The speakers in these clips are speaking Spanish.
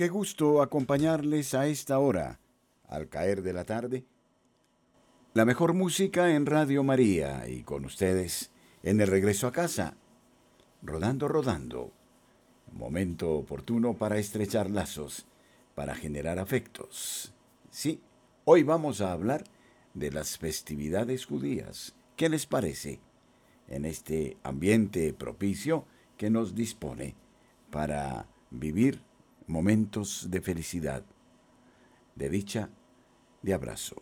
Qué gusto acompañarles a esta hora, al caer de la tarde. La mejor música en Radio María y con ustedes en el regreso a casa. Rodando, rodando. Momento oportuno para estrechar lazos, para generar afectos. Sí, hoy vamos a hablar de las festividades judías. ¿Qué les parece? En este ambiente propicio que nos dispone para vivir momentos de felicidad, de dicha, de abrazo.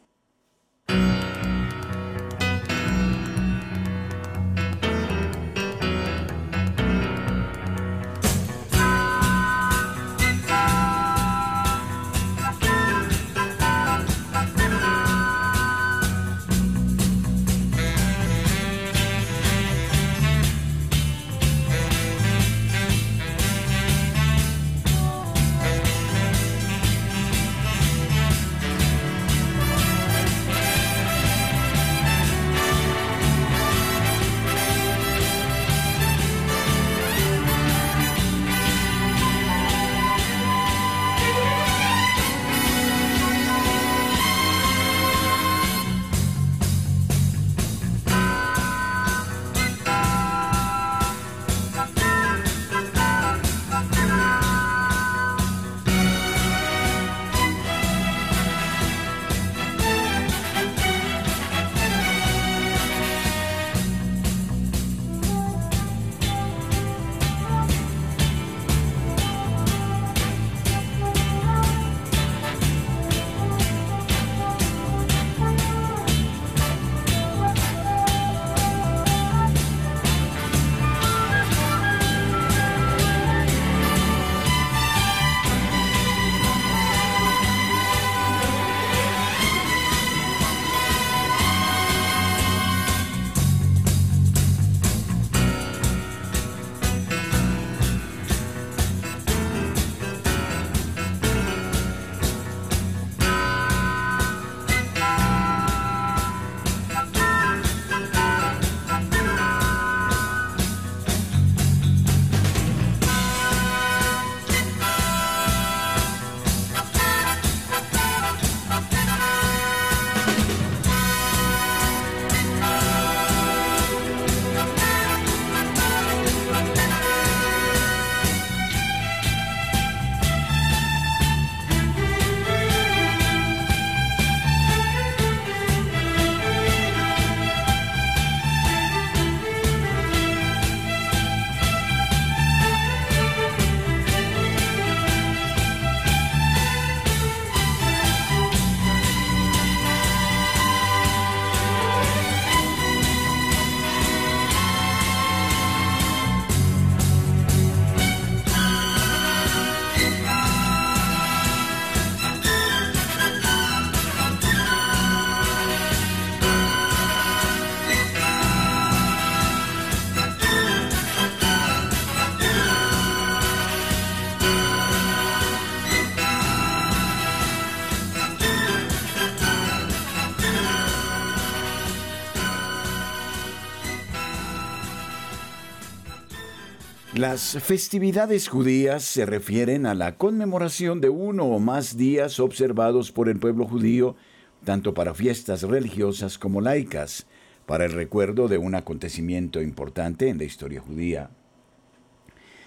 Las festividades judías se refieren a la conmemoración de uno o más días observados por el pueblo judío, tanto para fiestas religiosas como laicas, para el recuerdo de un acontecimiento importante en la historia judía.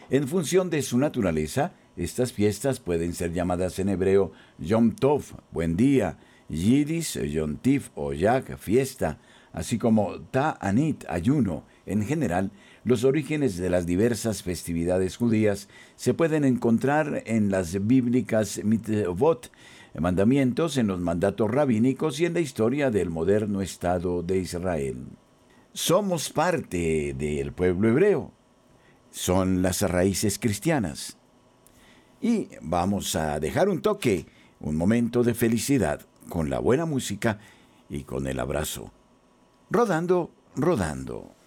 En función de su naturaleza, estas fiestas pueden ser llamadas en hebreo Yom Tov, buen día, Yidis, Yom Tiv o Yag, fiesta, así como Ta'anit, ayuno. En general, los orígenes de las diversas festividades judías se pueden encontrar en las bíblicas mitzvot, mandamientos, en los mandatos rabínicos y en la historia del moderno Estado de Israel. Somos parte del pueblo hebreo. Son las raíces cristianas. Y vamos a dejar un toque, un momento de felicidad, con la buena música y con el abrazo. Rodando, rodando.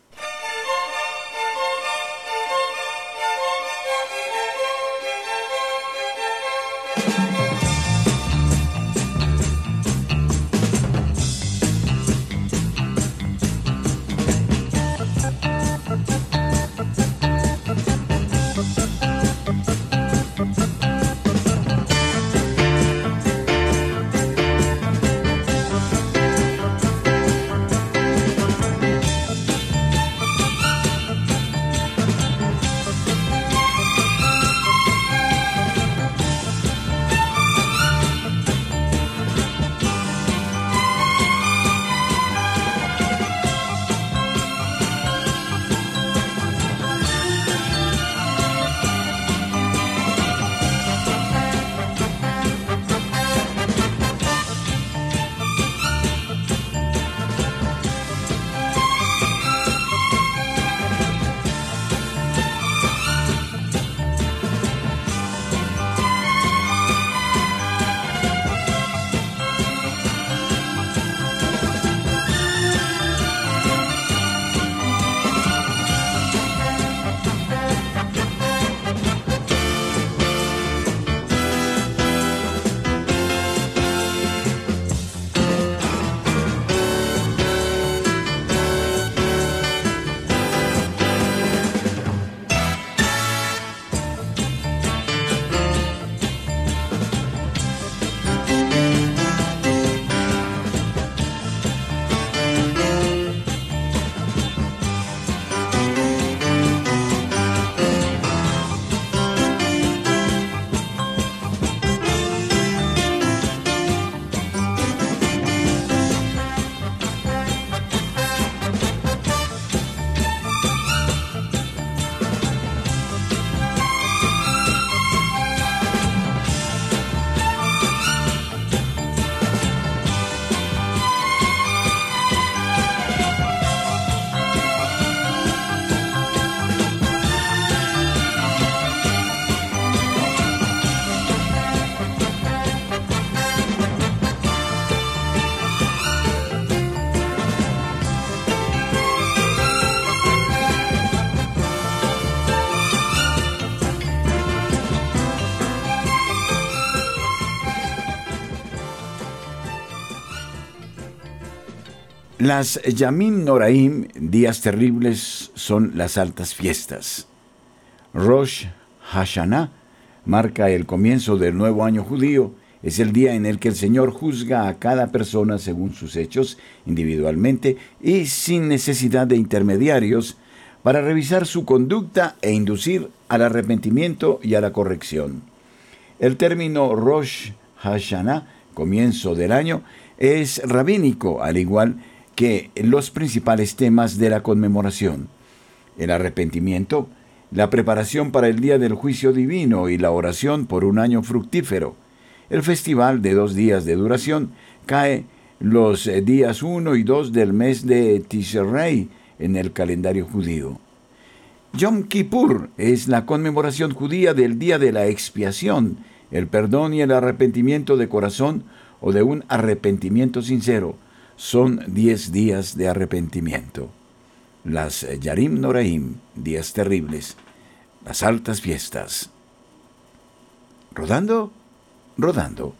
Las Yamim Noraim, días terribles, son las altas fiestas. Rosh Hashanah marca el comienzo del nuevo año judío. Es el día en el que el Señor juzga a cada persona según sus hechos, individualmente y sin necesidad de intermediarios, para revisar su conducta e inducir al arrepentimiento y a la corrección. El término Rosh Hashanah, comienzo del año, es rabínico, al igual que los principales temas de la conmemoración. El arrepentimiento, la preparación para el día del juicio divino y la oración por un año fructífero. El festival de dos días de duración cae los días 1 y 2 del mes de Tishrei, en el calendario judío. Yom Kippur es la conmemoración judía del día de la expiación, el perdón y el arrepentimiento de corazón o de un arrepentimiento sincero. Son diez días de arrepentimiento. Las Yarim Noraim, días terribles, las altas fiestas. Rodando, rodando.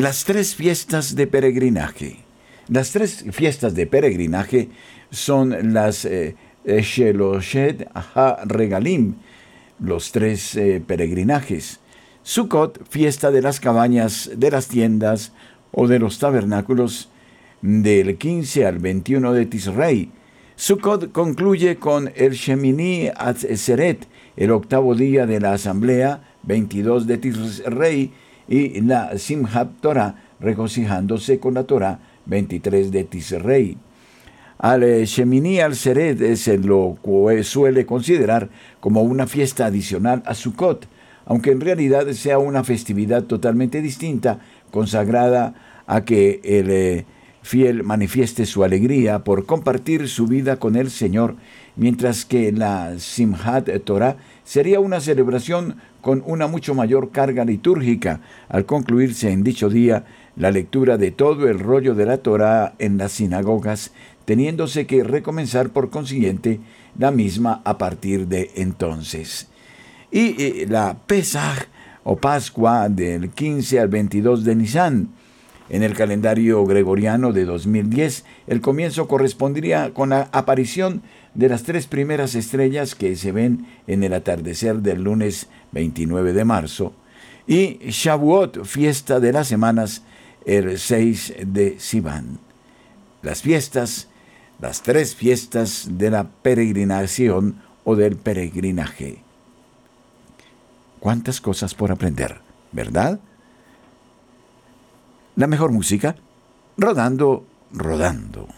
Las tres fiestas de peregrinaje. Las tres fiestas de peregrinaje son las eh, Ha-Regalim, los tres eh, peregrinajes. Sukkot, fiesta de las cabañas, de las tiendas o de los tabernáculos, del 15 al 21 de Tisrei. Sukkot concluye con el Shemini Atzeret, el octavo día de la asamblea, 22 de Tisrei, y la Simhat Torah, regocijándose con la Torah 23 de Tisrei. Al eh, Shemini al Seret se lo suele considerar como una fiesta adicional a Sukkot, aunque en realidad sea una festividad totalmente distinta, consagrada a que el eh, fiel manifieste su alegría por compartir su vida con el Señor, mientras que la Simhat Torah sería una celebración con una mucho mayor carga litúrgica, al concluirse en dicho día la lectura de todo el rollo de la Torá en las sinagogas, teniéndose que recomenzar por consiguiente la misma a partir de entonces. Y eh, la Pesach o Pascua del 15 al 22 de Nisan. En el calendario gregoriano de 2010, el comienzo correspondería con la aparición de las tres primeras estrellas que se ven en el atardecer del lunes 29 de marzo, y Shavuot, fiesta de las semanas, el 6 de Sivan. Las fiestas, las tres fiestas de la peregrinación o del peregrinaje. Cuántas cosas por aprender, ¿verdad? La mejor música, rodando, rodando.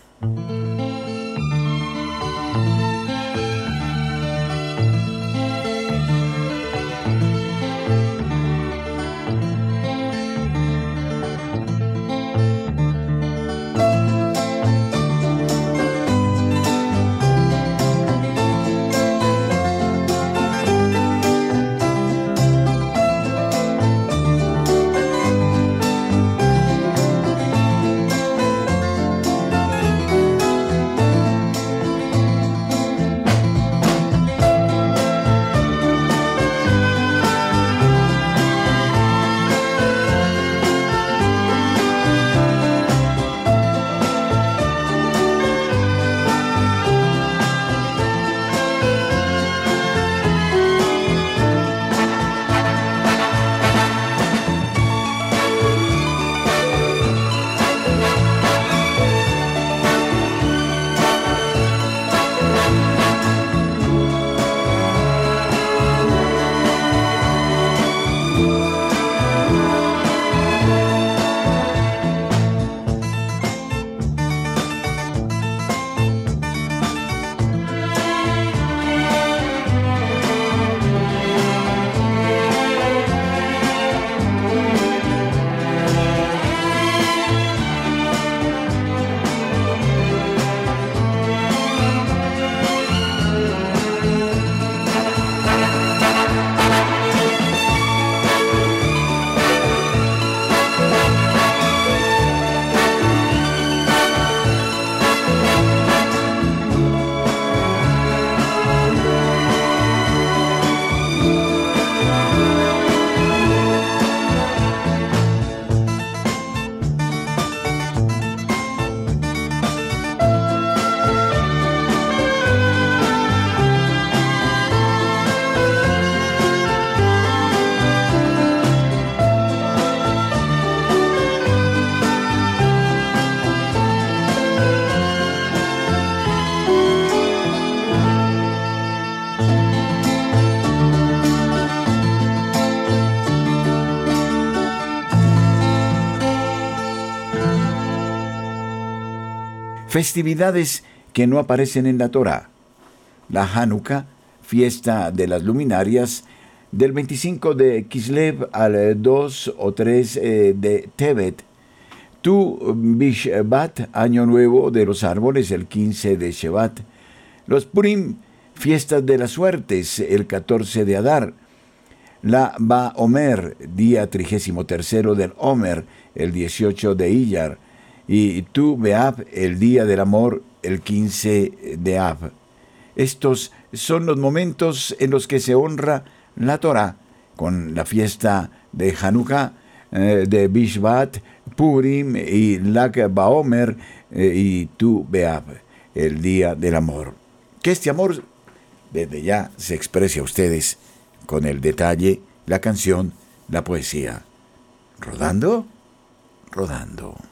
Festividades que no aparecen en la Torah. La Hanukkah, fiesta de las luminarias, del 25 de Kislev al 2 o 3 eh, de Tevet. Tu Bishvat, Año Nuevo de los Árboles, el 15 de Shevat. Los Purim, fiestas de las suertes, el 14 de Adar. La Ba Omer, día 33 del Omer, el 18 de Iyar y tú, Beab, el día del amor, el 15 de Ab. Estos son los momentos en los que se honra la Torah con la fiesta de Hanukkah, eh, de Bishvat, Purim y Lag Baomer eh, y Tu Beab, el día del amor. Que este amor desde ya se exprese a ustedes con el detalle, la canción, la poesía. Rodando, rodando.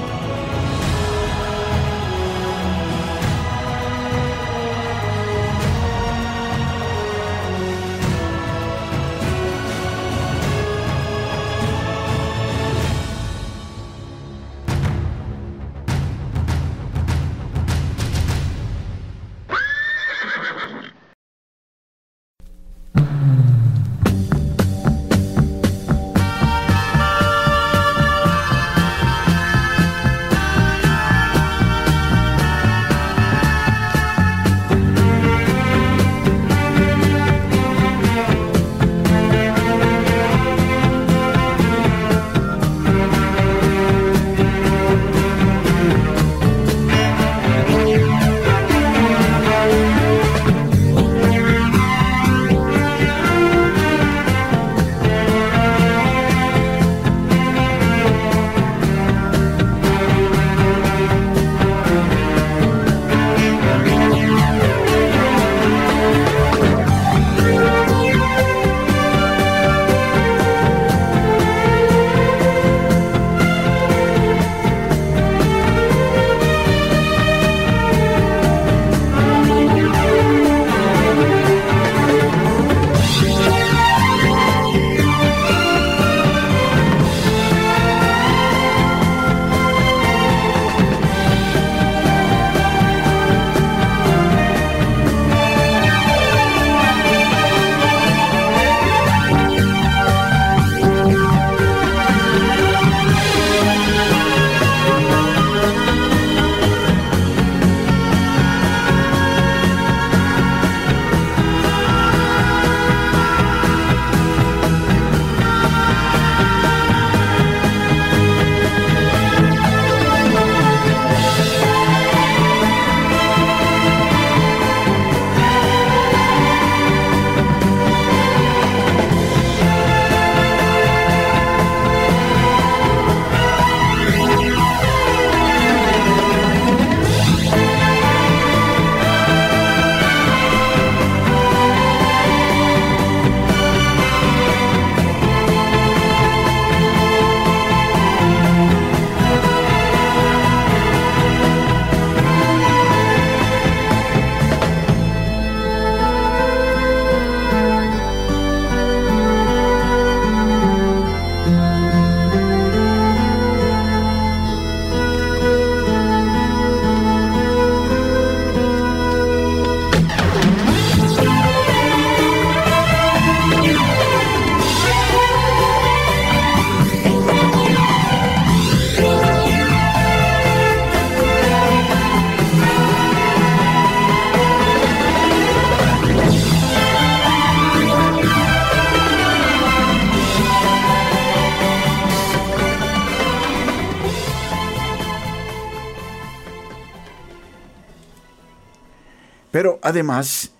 además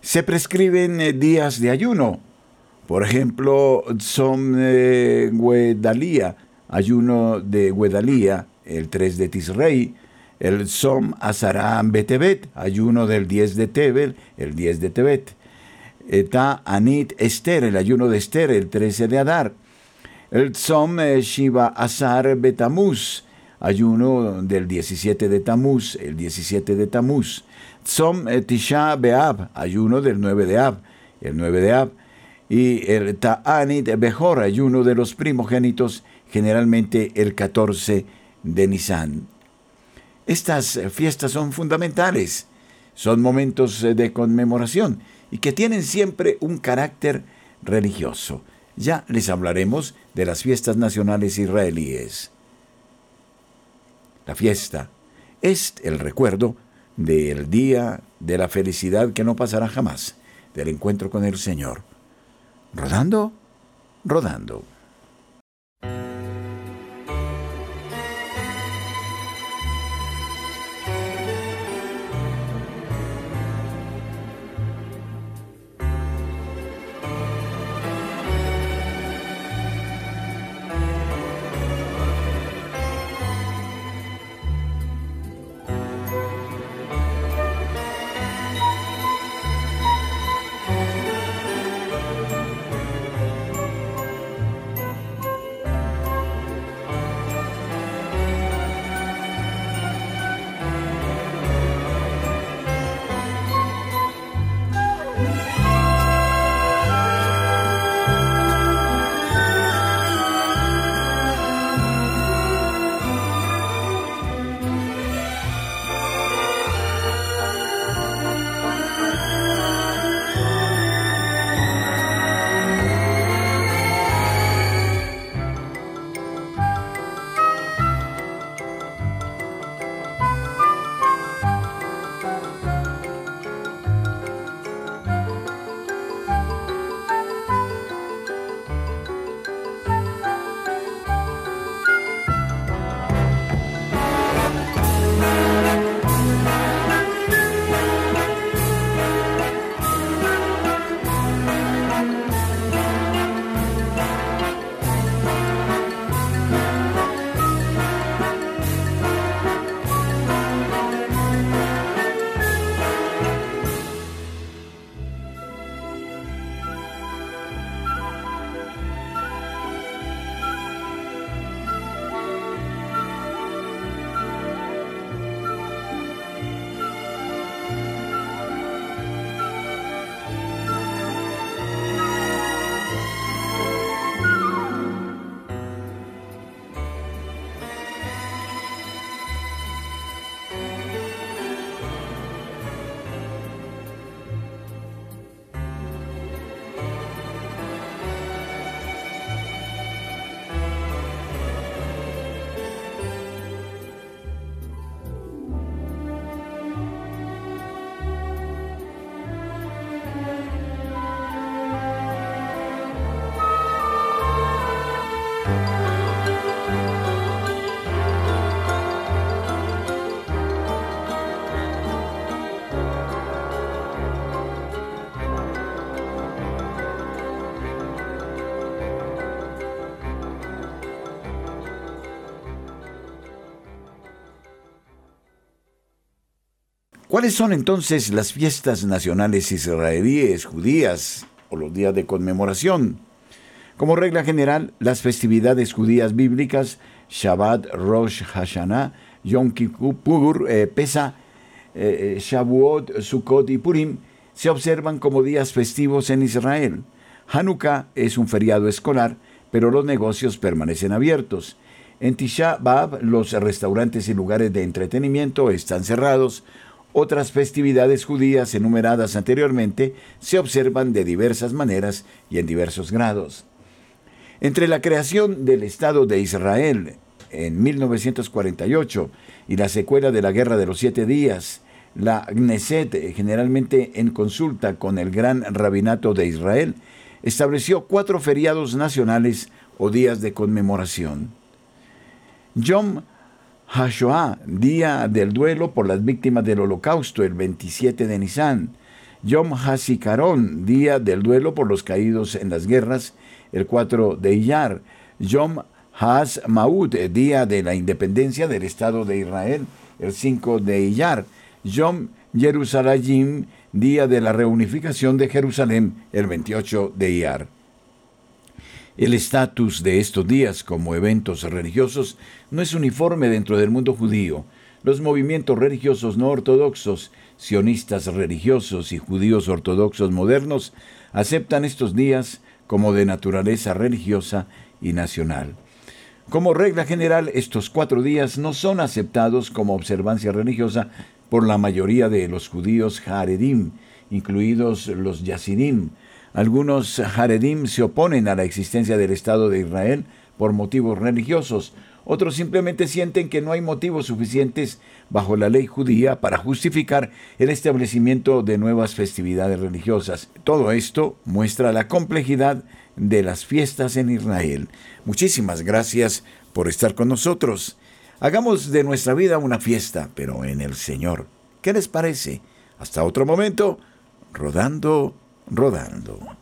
se prescriben eh, días de ayuno. Por ejemplo, Tzom Guedalía, ayuno de Guedalía, el 3 de Tisrei, el Tzom Azaram Betebet, ayuno del 10 de Tebel, el 10 de Tebet. Eta Anit Esther, el ayuno de Esther, el 13 de Adar. El Tzom eh, Shiva Azar Betamuz, ayuno del 17 de Tamuz, el 17 de Tamuz. Tzom Tisha Beab, ayuno del 9 de Ab, el 9 de Ab. Y el Ta'anit Behor, ayuno de los primogénitos, generalmente el 14 de Nisan. Estas fiestas son fundamentales, son momentos de conmemoración y que tienen siempre un carácter religioso. Ya les hablaremos de las fiestas nacionales israelíes. La fiesta es el recuerdo del día de la felicidad que no pasará jamás, del encuentro con el Señor. Rodando, rodando. ¿Cuáles son entonces las fiestas nacionales israelíes, judías o los días de conmemoración? Como regla general, las festividades judías bíblicas, Shabbat, Rosh Hashanah, Yom Kippur, eh, Pesa, eh, eh, Shavuot, Sukkot y Purim, se observan como días festivos en Israel. Hanukkah es un feriado escolar, pero los negocios permanecen abiertos. En Tisha B'Av, los restaurantes y lugares de entretenimiento están cerrados, otras festividades judías enumeradas anteriormente se observan de diversas maneras y en diversos grados. Entre la creación del Estado de Israel en 1948 y la secuela de la Guerra de los Siete Días, la Gneset, generalmente en consulta con el Gran Rabinato de Israel, estableció cuatro feriados nacionales o días de conmemoración. Yom HaShoah, día del duelo por las víctimas del holocausto, el 27 de Nisan. Yom HaSikaron, día del duelo por los caídos en las guerras, el 4 de Iyar. Yom HaSmaut, día de la independencia del Estado de Israel, el 5 de Iyar. Yom Jerusalem, día de la reunificación de Jerusalén, el 28 de Iyar. El estatus de estos días como eventos religiosos no es uniforme dentro del mundo judío. Los movimientos religiosos no ortodoxos, sionistas religiosos y judíos ortodoxos modernos aceptan estos días como de naturaleza religiosa y nacional. Como regla general, estos cuatro días no son aceptados como observancia religiosa por la mayoría de los judíos Haredim, incluidos los Yasidim, algunos Haredim se oponen a la existencia del Estado de Israel por motivos religiosos. Otros simplemente sienten que no hay motivos suficientes bajo la ley judía para justificar el establecimiento de nuevas festividades religiosas. Todo esto muestra la complejidad de las fiestas en Israel. Muchísimas gracias por estar con nosotros. Hagamos de nuestra vida una fiesta, pero en el Señor. ¿Qué les parece? Hasta otro momento, rodando rodando.